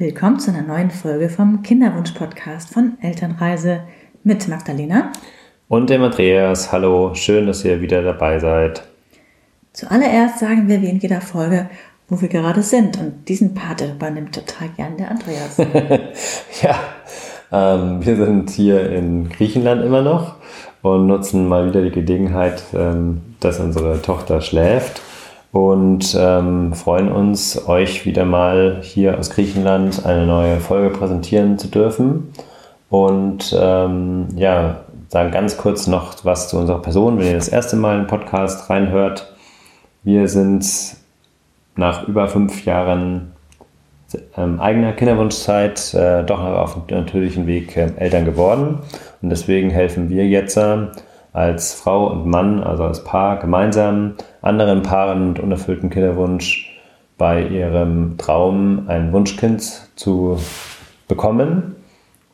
Willkommen zu einer neuen Folge vom Kinderwunsch-Podcast von Elternreise mit Magdalena. Und dem Andreas. Hallo, schön, dass ihr wieder dabei seid. Zuallererst sagen wir wie in jeder Folge, wo wir gerade sind. Und diesen Part übernimmt total gern der Andreas. ja, ähm, wir sind hier in Griechenland immer noch und nutzen mal wieder die Gelegenheit, ähm, dass unsere Tochter schläft und ähm, freuen uns, euch wieder mal hier aus Griechenland eine neue Folge präsentieren zu dürfen. Und ähm, ja, sagen ganz kurz noch was zu unserer Person, wenn ihr das erste Mal einen Podcast reinhört. Wir sind nach über fünf Jahren ähm, eigener Kinderwunschzeit äh, doch auf dem natürlichen Weg äh, Eltern geworden. Und deswegen helfen wir jetzt äh, als Frau und Mann, also als Paar, gemeinsam anderen Paaren mit unerfülltem Kinderwunsch bei ihrem Traum ein Wunschkind zu bekommen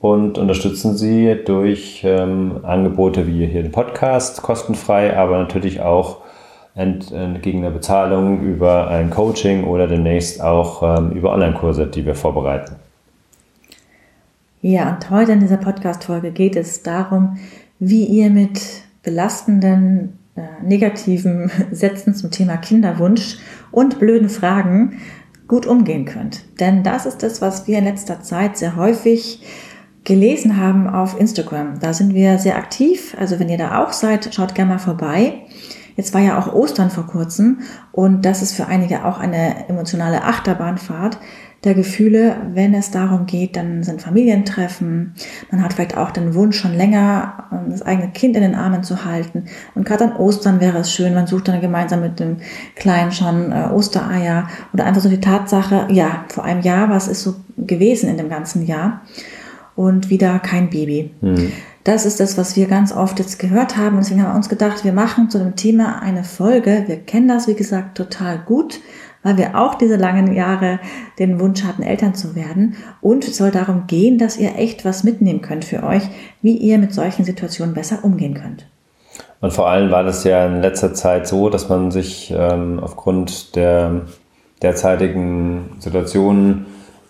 und unterstützen sie durch ähm, Angebote wie hier den Podcast, kostenfrei, aber natürlich auch entgegen der Bezahlung über ein Coaching oder demnächst auch ähm, über Online-Kurse, die wir vorbereiten. Ja, und heute in dieser Podcast-Folge geht es darum, wie ihr mit belastenden, äh, negativen Sätzen zum Thema Kinderwunsch und blöden Fragen gut umgehen könnt. Denn das ist das, was wir in letzter Zeit sehr häufig gelesen haben auf Instagram. Da sind wir sehr aktiv. Also wenn ihr da auch seid, schaut gerne mal vorbei. Jetzt war ja auch Ostern vor kurzem und das ist für einige auch eine emotionale Achterbahnfahrt der Gefühle, wenn es darum geht, dann sind Familientreffen, man hat vielleicht auch den Wunsch schon länger, das eigene Kind in den Armen zu halten. Und gerade an Ostern wäre es schön, man sucht dann gemeinsam mit dem Kleinen schon äh, Ostereier oder einfach so die Tatsache, ja, vor einem Jahr, was ist so gewesen in dem ganzen Jahr und wieder kein Baby. Mhm. Das ist das, was wir ganz oft jetzt gehört haben. Deswegen haben wir uns gedacht, wir machen zu dem Thema eine Folge. Wir kennen das, wie gesagt, total gut, weil wir auch diese langen Jahre den Wunsch hatten, Eltern zu werden. Und es soll darum gehen, dass ihr echt was mitnehmen könnt für euch, wie ihr mit solchen Situationen besser umgehen könnt. Und vor allem war das ja in letzter Zeit so, dass man sich ähm, aufgrund der derzeitigen Situationen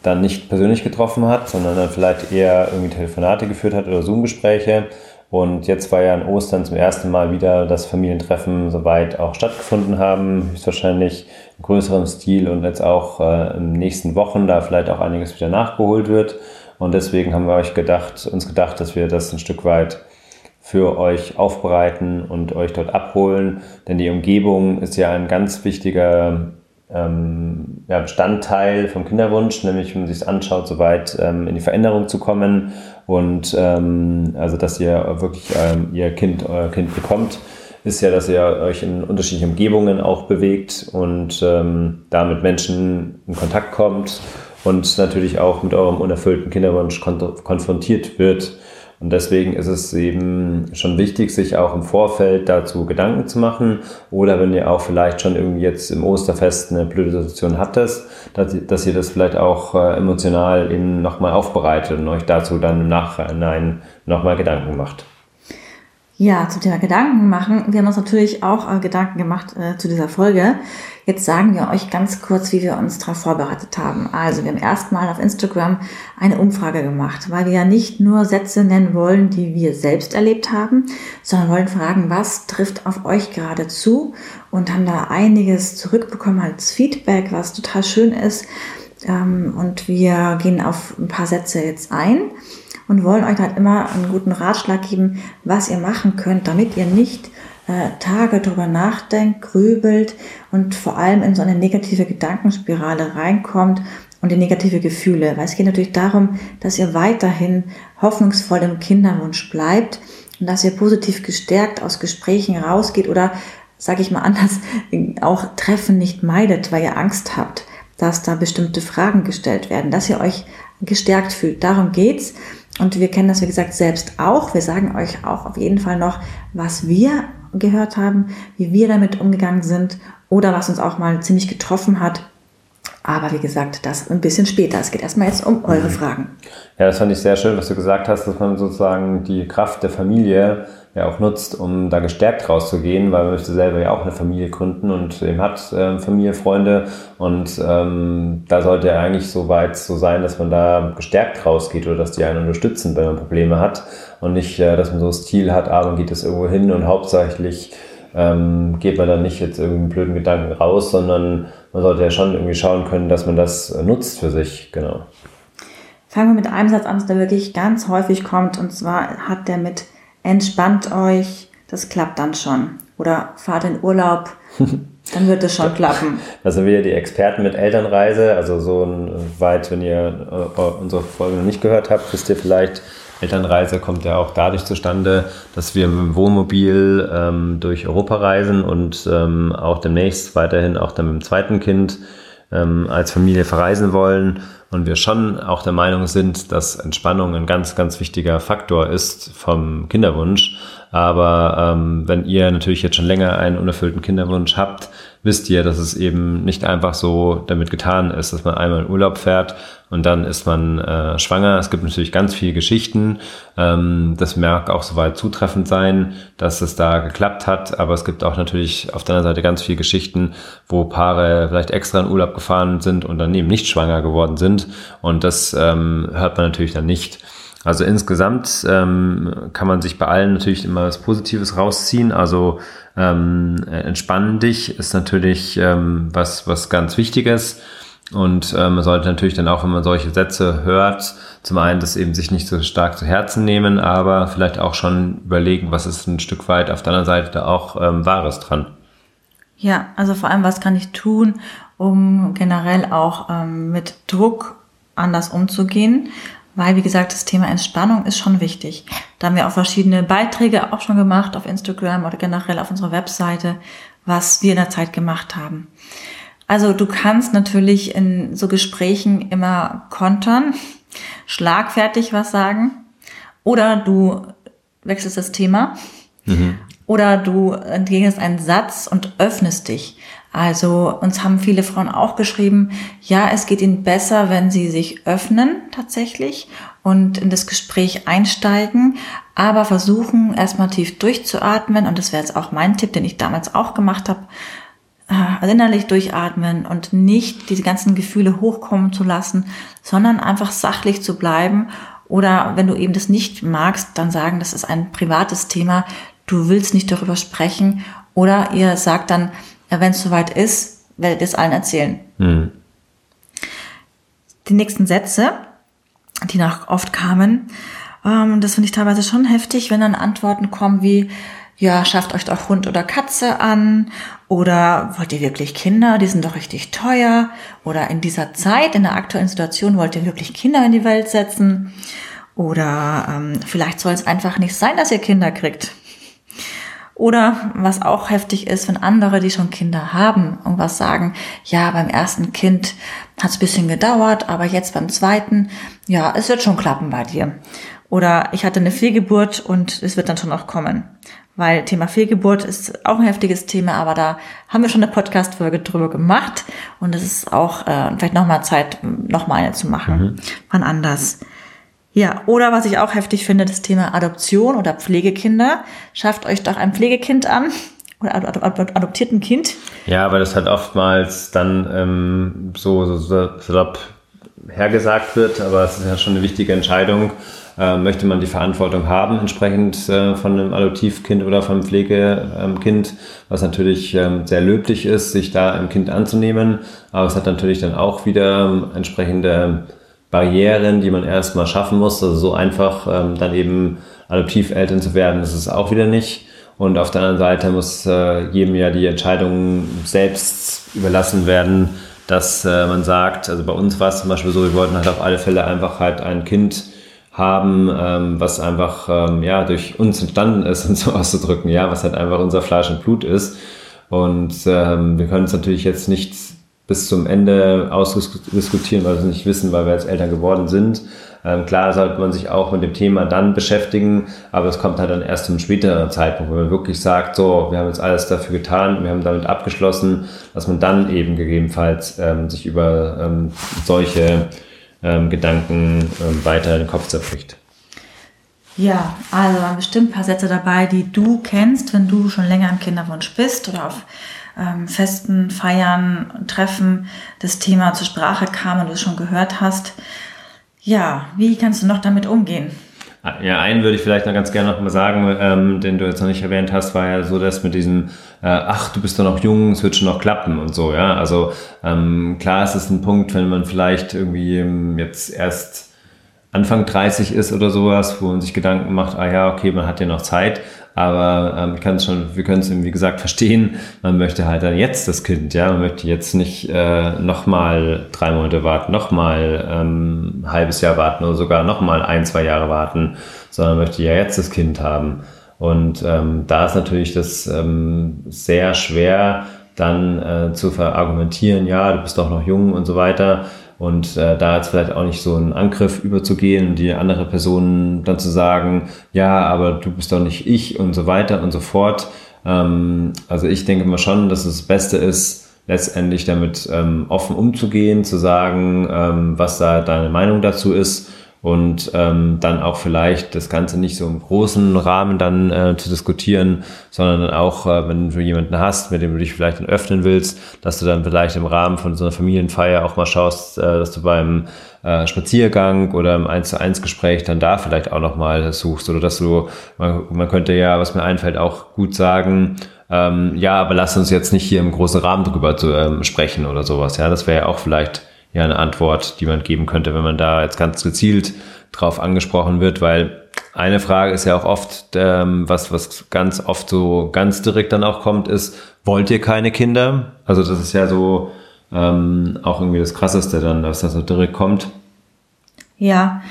dann nicht persönlich getroffen hat, sondern dann vielleicht eher irgendwie Telefonate geführt hat oder Zoom-Gespräche. Und jetzt war ja an Ostern zum ersten Mal wieder das Familientreffen soweit auch stattgefunden haben, höchstwahrscheinlich in größerem Stil und jetzt auch äh, in den nächsten Wochen da vielleicht auch einiges wieder nachgeholt wird. Und deswegen haben wir euch gedacht, uns gedacht, dass wir das ein Stück weit für euch aufbereiten und euch dort abholen. Denn die Umgebung ist ja ein ganz wichtiger ähm, ja, Bestandteil vom Kinderwunsch, nämlich wenn man sich anschaut, so weit ähm, in die Veränderung zu kommen und ähm, also dass ihr wirklich ähm, ihr Kind, euer Kind bekommt, ist ja, dass ihr euch in unterschiedlichen Umgebungen auch bewegt und ähm, da mit Menschen in Kontakt kommt und natürlich auch mit eurem unerfüllten Kinderwunsch konfrontiert wird. Und deswegen ist es eben schon wichtig, sich auch im Vorfeld dazu Gedanken zu machen. Oder wenn ihr auch vielleicht schon irgendwie jetzt im Osterfest eine blöde Situation hattet, dass, dass ihr das vielleicht auch äh, emotional eben nochmal aufbereitet und euch dazu dann im Nachhinein nochmal Gedanken macht. Ja, zum Thema Gedanken machen. Wir haben uns natürlich auch äh, Gedanken gemacht äh, zu dieser Folge. Jetzt sagen wir euch ganz kurz, wie wir uns darauf vorbereitet haben. Also wir haben erstmal auf Instagram eine Umfrage gemacht, weil wir ja nicht nur Sätze nennen wollen, die wir selbst erlebt haben, sondern wollen fragen, was trifft auf euch gerade zu und haben da einiges zurückbekommen als Feedback, was total schön ist. Ähm, und wir gehen auf ein paar Sätze jetzt ein und wollen euch halt immer einen guten Ratschlag geben, was ihr machen könnt, damit ihr nicht äh, Tage drüber nachdenkt, grübelt und vor allem in so eine negative Gedankenspirale reinkommt und in negative Gefühle. Weil es geht natürlich darum, dass ihr weiterhin hoffnungsvoll im Kinderwunsch bleibt und dass ihr positiv gestärkt aus Gesprächen rausgeht oder, sage ich mal anders, auch Treffen nicht meidet, weil ihr Angst habt, dass da bestimmte Fragen gestellt werden, dass ihr euch gestärkt fühlt. Darum geht's. Und wir kennen das, wie gesagt, selbst auch. Wir sagen euch auch auf jeden Fall noch, was wir gehört haben, wie wir damit umgegangen sind oder was uns auch mal ziemlich getroffen hat. Aber wie gesagt, das ein bisschen später. Es geht erstmal jetzt um eure mhm. Fragen. Ja, das fand ich sehr schön, was du gesagt hast, dass man sozusagen die Kraft der Familie ja auch nutzt, um da gestärkt rauszugehen, weil man möchte selber ja auch eine Familie gründen und eben hat äh, Familie, Freunde und ähm, da sollte er eigentlich so weit so sein, dass man da gestärkt rausgeht oder dass die einen unterstützen, wenn man Probleme hat. Und nicht, äh, dass man so das Ziel hat, aber ah, geht es irgendwo hin und hauptsächlich ähm, geht man dann nicht jetzt irgendeinen blöden Gedanken raus, sondern man sollte ja schon irgendwie schauen können, dass man das nutzt für sich, genau. Fangen wir mit einem Satz an, der wirklich ganz häufig kommt. Und zwar hat der mit entspannt euch, das klappt dann schon. Oder fahrt in Urlaub, dann wird es schon klappen. Das sind wieder die Experten mit Elternreise. Also so weit, wenn ihr äh, unsere Folge noch nicht gehört habt, wisst ihr vielleicht, Elternreise kommt ja auch dadurch zustande, dass wir mit dem Wohnmobil ähm, durch Europa reisen und ähm, auch demnächst weiterhin auch dann mit dem zweiten Kind ähm, als Familie verreisen wollen und wir schon auch der Meinung sind, dass Entspannung ein ganz, ganz wichtiger Faktor ist vom Kinderwunsch. Aber ähm, wenn ihr natürlich jetzt schon länger einen unerfüllten Kinderwunsch habt, wisst ihr, dass es eben nicht einfach so damit getan ist, dass man einmal in Urlaub fährt und dann ist man äh, schwanger. Es gibt natürlich ganz viele Geschichten. Ähm, das mag auch soweit zutreffend sein, dass es da geklappt hat. Aber es gibt auch natürlich auf der anderen Seite ganz viele Geschichten, wo Paare vielleicht extra in Urlaub gefahren sind und dann eben nicht schwanger geworden sind. Und das ähm, hört man natürlich dann nicht. Also insgesamt ähm, kann man sich bei allen natürlich immer was Positives rausziehen. Also ähm, entspannen dich ist natürlich ähm, was, was ganz Wichtiges. Und ähm, man sollte natürlich dann auch, wenn man solche Sätze hört, zum einen das eben sich nicht so stark zu Herzen nehmen, aber vielleicht auch schon überlegen, was ist ein Stück weit auf der anderen Seite da auch ähm, Wahres dran. Ja, also vor allem, was kann ich tun, um generell auch ähm, mit Druck anders umzugehen? weil, wie gesagt, das Thema Entspannung ist schon wichtig. Da haben wir auch verschiedene Beiträge auch schon gemacht auf Instagram oder generell auf unserer Webseite, was wir in der Zeit gemacht haben. Also du kannst natürlich in so Gesprächen immer kontern, schlagfertig was sagen oder du wechselst das Thema mhm. oder du entgegnest einen Satz und öffnest dich. Also uns haben viele Frauen auch geschrieben, ja, es geht ihnen besser, wenn sie sich öffnen tatsächlich und in das Gespräch einsteigen, aber versuchen erstmal tief durchzuatmen. Und das wäre jetzt auch mein Tipp, den ich damals auch gemacht habe. Also innerlich durchatmen und nicht diese ganzen Gefühle hochkommen zu lassen, sondern einfach sachlich zu bleiben. Oder wenn du eben das nicht magst, dann sagen, das ist ein privates Thema, du willst nicht darüber sprechen. Oder ihr sagt dann, wenn es soweit ist, werdet ihr es allen erzählen. Mhm. Die nächsten Sätze, die noch oft kamen, ähm, das finde ich teilweise schon heftig, wenn dann Antworten kommen wie, ja, schafft euch doch Hund oder Katze an oder wollt ihr wirklich Kinder, die sind doch richtig teuer oder in dieser Zeit, in der aktuellen Situation wollt ihr wirklich Kinder in die Welt setzen oder ähm, vielleicht soll es einfach nicht sein, dass ihr Kinder kriegt. Oder was auch heftig ist, wenn andere, die schon Kinder haben, irgendwas sagen, ja, beim ersten Kind hat es bisschen gedauert, aber jetzt beim zweiten, ja, es wird schon klappen bei dir. Oder ich hatte eine Fehlgeburt und es wird dann schon auch kommen. Weil Thema Fehlgeburt ist auch ein heftiges Thema, aber da haben wir schon eine Podcast-Folge drüber gemacht und es ist auch äh, vielleicht nochmal Zeit, nochmal eine zu machen. Mhm. Wann anders. Ja, oder was ich auch heftig finde, das Thema Adoption oder Pflegekinder. Schafft euch doch ein Pflegekind an oder adoptiert ein Kind. Ja, aber das hat oftmals dann ähm, so, so, so hergesagt wird, aber es ist ja schon eine wichtige Entscheidung. Äh, möchte man die Verantwortung haben, entsprechend äh, von einem Adoptivkind oder von einem Pflegekind, was natürlich ähm, sehr löblich ist, sich da ein Kind anzunehmen. Aber es hat natürlich dann auch wieder ähm, entsprechende Barrieren, die man erstmal schaffen muss. Also so einfach ähm, dann eben Adoptiveltern zu werden, ist es auch wieder nicht. Und auf der anderen Seite muss äh, jedem ja die Entscheidung selbst überlassen werden, dass äh, man sagt, also bei uns war es zum Beispiel so, wir wollten halt auf alle Fälle einfach halt ein Kind haben, ähm, was einfach ähm, ja durch uns entstanden ist, um so auszudrücken, ja, was halt einfach unser Fleisch und Blut ist. Und ähm, wir können es natürlich jetzt nicht bis zum Ende ausdiskutieren, weil wir es nicht wissen, weil wir als Eltern geworden sind. Ähm, klar sollte man sich auch mit dem Thema dann beschäftigen, aber es kommt halt dann erst zum späteren Zeitpunkt, wo man wirklich sagt, so, wir haben jetzt alles dafür getan, wir haben damit abgeschlossen, dass man dann eben gegebenenfalls ähm, sich über ähm, solche ähm, Gedanken ähm, weiter in den Kopf zerbricht. Ja, also waren bestimmt ein paar Sätze dabei, die du kennst, wenn du schon länger im Kinderwunsch bist oder auf ähm, Festen, Feiern, Treffen das Thema zur Sprache kam und du es schon gehört hast. Ja, wie kannst du noch damit umgehen? Ja, einen würde ich vielleicht noch ganz gerne noch mal sagen, ähm, den du jetzt noch nicht erwähnt hast, war ja so, dass mit diesem, äh, ach, du bist doch noch jung, es wird schon noch klappen und so, ja. Also ähm, klar ist es ein Punkt, wenn man vielleicht irgendwie ähm, jetzt erst Anfang 30 ist oder sowas, wo man sich Gedanken macht, ah ja, okay, man hat ja noch Zeit, aber ähm, ich kann schon, wir können es wie gesagt verstehen, man möchte halt dann jetzt das Kind, ja, man möchte jetzt nicht äh, nochmal drei Monate warten, nochmal ähm, ein halbes Jahr warten oder sogar nochmal ein, zwei Jahre warten, sondern möchte ja jetzt das Kind haben. Und ähm, da ist natürlich das ähm, sehr schwer, dann äh, zu verargumentieren, ja, du bist doch noch jung und so weiter. Und äh, da jetzt vielleicht auch nicht so einen Angriff überzugehen und die andere Person dann zu sagen, ja, aber du bist doch nicht ich und so weiter und so fort. Ähm, also ich denke mal schon, dass es das Beste ist, letztendlich damit ähm, offen umzugehen, zu sagen, ähm, was da deine Meinung dazu ist und ähm, dann auch vielleicht das Ganze nicht so im großen Rahmen dann äh, zu diskutieren, sondern auch, äh, wenn du jemanden hast, mit dem du dich vielleicht dann öffnen willst, dass du dann vielleicht im Rahmen von so einer Familienfeier auch mal schaust, äh, dass du beim äh, Spaziergang oder im 1 zu 1 Gespräch dann da vielleicht auch nochmal suchst oder dass du, man, man könnte ja, was mir einfällt, auch gut sagen, ähm, ja, aber lass uns jetzt nicht hier im großen Rahmen drüber zu, ähm, sprechen oder sowas. Ja, das wäre ja auch vielleicht ja eine Antwort, die man geben könnte, wenn man da jetzt ganz gezielt drauf angesprochen wird, weil eine Frage ist ja auch oft, ähm, was, was ganz oft so ganz direkt dann auch kommt, ist, wollt ihr keine Kinder? Also das ist ja so ähm, auch irgendwie das Krasseste dann, dass das so direkt kommt. Ja,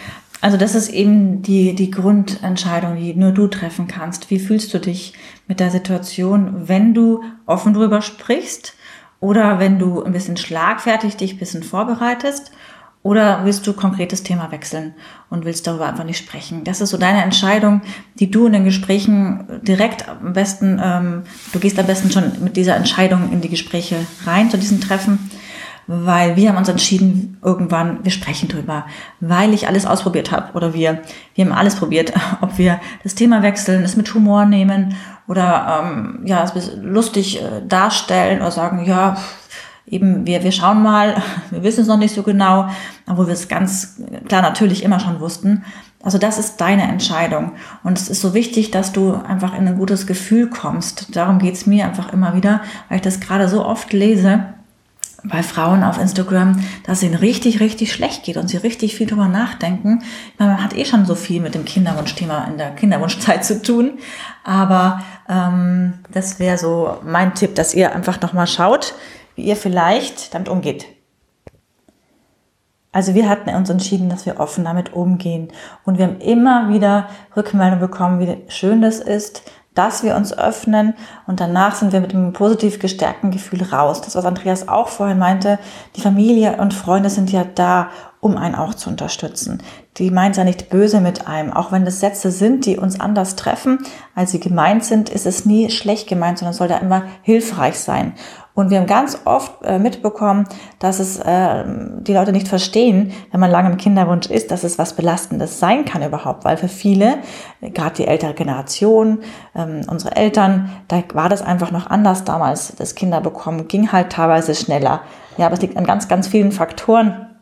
also das ist eben die, die Grundentscheidung, die nur du treffen kannst. Wie fühlst du dich mit der Situation, wenn du offen drüber sprichst oder wenn du ein bisschen schlagfertig dich ein bisschen vorbereitest oder willst du konkretes Thema wechseln und willst darüber einfach nicht sprechen? Das ist so deine Entscheidung, die du in den Gesprächen direkt am besten, ähm, du gehst am besten schon mit dieser Entscheidung in die Gespräche rein zu diesen Treffen weil wir haben uns entschieden, irgendwann, wir sprechen drüber, weil ich alles ausprobiert habe oder wir, wir haben alles probiert, ob wir das Thema wechseln, es mit Humor nehmen oder ähm, ja, es lustig äh, darstellen oder sagen, ja, eben wir, wir schauen mal, wir wissen es noch nicht so genau, obwohl wir es ganz klar natürlich immer schon wussten. Also das ist deine Entscheidung. Und es ist so wichtig, dass du einfach in ein gutes Gefühl kommst. Darum geht's mir einfach immer wieder, weil ich das gerade so oft lese, bei Frauen auf Instagram, dass ihnen richtig, richtig schlecht geht und sie richtig viel drüber nachdenken. Meine, man hat eh schon so viel mit dem Kinderwunschthema in der Kinderwunschzeit zu tun. Aber ähm, das wäre so mein Tipp, dass ihr einfach nochmal schaut, wie ihr vielleicht damit umgeht. Also wir hatten uns entschieden, dass wir offen damit umgehen. Und wir haben immer wieder Rückmeldung bekommen, wie schön das ist, dass wir uns öffnen und danach sind wir mit einem positiv gestärkten Gefühl raus. Das, was Andreas auch vorhin meinte, die Familie und Freunde sind ja da, um einen auch zu unterstützen. Die meint ja nicht böse mit einem. Auch wenn das Sätze sind, die uns anders treffen, als sie gemeint sind, ist es nie schlecht gemeint, sondern soll da immer hilfreich sein. Und wir haben ganz oft äh, mitbekommen, dass es äh, die Leute nicht verstehen, wenn man lange im Kinderwunsch ist, dass es was Belastendes sein kann überhaupt. Weil für viele, gerade die ältere Generation, ähm, unsere Eltern, da war das einfach noch anders damals. Das Kinderbekommen ging halt teilweise schneller. Ja, aber es liegt an ganz, ganz vielen Faktoren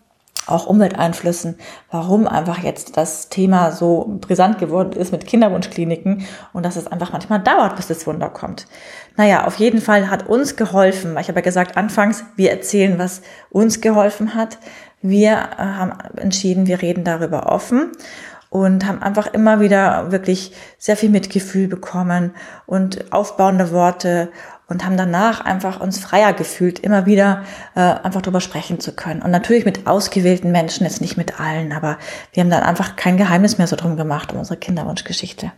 auch Umwelteinflüssen, warum einfach jetzt das Thema so brisant geworden ist mit Kinderwunschkliniken und dass es einfach manchmal dauert, bis das Wunder kommt. Naja, auf jeden Fall hat uns geholfen, weil ich habe ja gesagt, anfangs, wir erzählen, was uns geholfen hat. Wir äh, haben entschieden, wir reden darüber offen und haben einfach immer wieder wirklich sehr viel Mitgefühl bekommen und aufbauende Worte und haben danach einfach uns freier gefühlt, immer wieder äh, einfach drüber sprechen zu können. Und natürlich mit ausgewählten Menschen, jetzt nicht mit allen, aber wir haben dann einfach kein Geheimnis mehr so drum gemacht um unsere Kinderwunschgeschichte.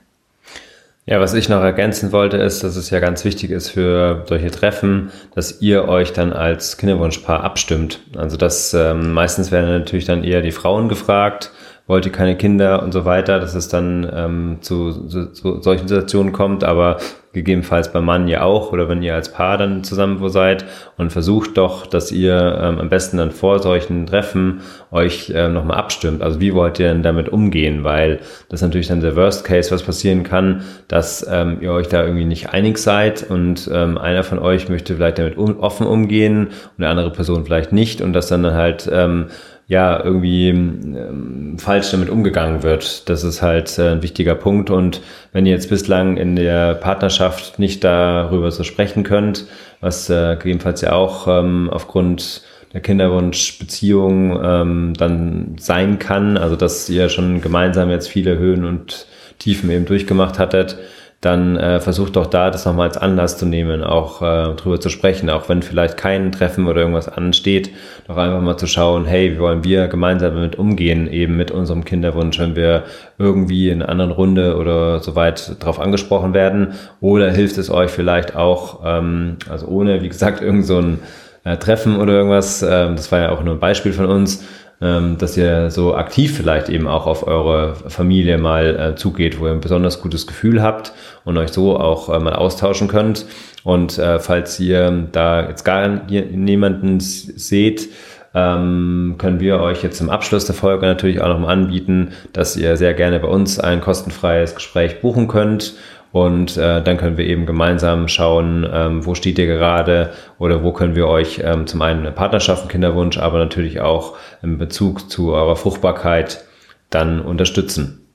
Ja, was ich noch ergänzen wollte, ist, dass es ja ganz wichtig ist für solche Treffen, dass ihr euch dann als Kinderwunschpaar abstimmt. Also das ähm, meistens werden natürlich dann eher die Frauen gefragt, wollt ihr keine Kinder und so weiter, dass es dann ähm, zu, zu, zu solchen Situationen kommt, aber gegebenenfalls beim Mann ja auch oder wenn ihr als Paar dann zusammen wo seid und versucht doch, dass ihr ähm, am besten dann vor solchen Treffen euch ähm, nochmal abstimmt. Also wie wollt ihr denn damit umgehen? Weil das natürlich dann der Worst Case, was passieren kann, dass ähm, ihr euch da irgendwie nicht einig seid und ähm, einer von euch möchte vielleicht damit um, offen umgehen und der andere Person vielleicht nicht und das dann halt ähm, ja irgendwie ähm, falsch damit umgegangen wird. Das ist halt äh, ein wichtiger Punkt. Und wenn ihr jetzt bislang in der Partnerschaft nicht darüber so sprechen könnt, was äh, gegebenenfalls ja auch ähm, aufgrund der Kinderwunschbeziehung ähm, dann sein kann, also dass ihr schon gemeinsam jetzt viele Höhen und Tiefen eben durchgemacht hattet, dann äh, versucht doch da das nochmal als Anlass zu nehmen, auch äh, drüber zu sprechen, auch wenn vielleicht kein Treffen oder irgendwas ansteht, doch einfach mal zu schauen, hey, wie wollen wir gemeinsam damit umgehen, eben mit unserem Kinderwunsch, wenn wir irgendwie in einer anderen Runde oder so weit drauf angesprochen werden, oder hilft es euch vielleicht auch, ähm, also ohne, wie gesagt, irgend so ein äh, Treffen oder irgendwas, ähm, das war ja auch nur ein Beispiel von uns, dass ihr so aktiv vielleicht eben auch auf eure Familie mal äh, zugeht, wo ihr ein besonders gutes Gefühl habt und euch so auch äh, mal austauschen könnt. Und äh, falls ihr da jetzt gar niemanden seht, ähm, können wir euch jetzt im Abschluss der Folge natürlich auch nochmal anbieten, dass ihr sehr gerne bei uns ein kostenfreies Gespräch buchen könnt und äh, dann können wir eben gemeinsam schauen, ähm, wo steht ihr gerade oder wo können wir euch ähm, zum einen Partnerschaften, Kinderwunsch, aber natürlich auch im Bezug zu eurer Fruchtbarkeit dann unterstützen.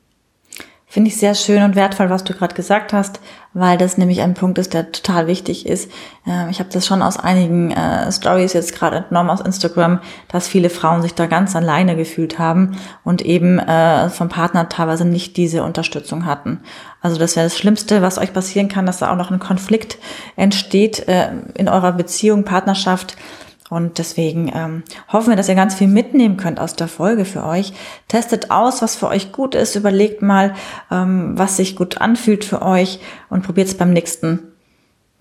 Finde ich sehr schön und wertvoll, was du gerade gesagt hast, weil das nämlich ein Punkt ist, der total wichtig ist. Ähm, ich habe das schon aus einigen äh, Stories jetzt gerade entnommen aus Instagram, dass viele Frauen sich da ganz alleine gefühlt haben und eben äh, vom Partner teilweise nicht diese Unterstützung hatten. Also das wäre das Schlimmste, was euch passieren kann, dass da auch noch ein Konflikt entsteht äh, in eurer Beziehung, Partnerschaft und deswegen ähm, hoffen wir, dass ihr ganz viel mitnehmen könnt aus der Folge für euch. Testet aus, was für euch gut ist. Überlegt mal, ähm, was sich gut anfühlt für euch und probiert es beim nächsten,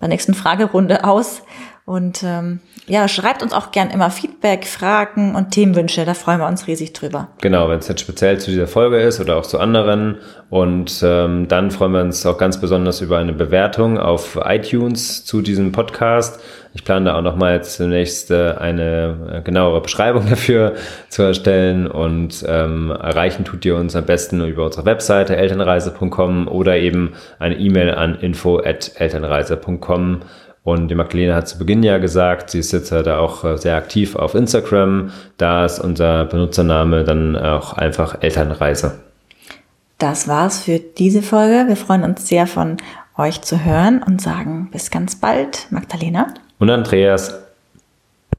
bei der nächsten Fragerunde aus. Und ähm, ja, schreibt uns auch gern immer Feedback, Fragen und Themenwünsche. Da freuen wir uns riesig drüber. Genau, wenn es jetzt speziell zu dieser Folge ist oder auch zu anderen. Und ähm, dann freuen wir uns auch ganz besonders über eine Bewertung auf iTunes zu diesem Podcast. Ich plane da auch nochmal zunächst äh, eine äh, genauere Beschreibung dafür zu erstellen und ähm, erreichen tut ihr uns am besten über unsere Webseite elternreise.com oder eben eine E-Mail an info@elternreise.com und die Magdalena hat zu Beginn ja gesagt, sie ist jetzt da auch äh, sehr aktiv auf Instagram. Da ist unser Benutzername dann auch einfach Elternreise. Das war's für diese Folge. Wir freuen uns sehr von euch zu hören und sagen bis ganz bald, Magdalena. Und Andreas.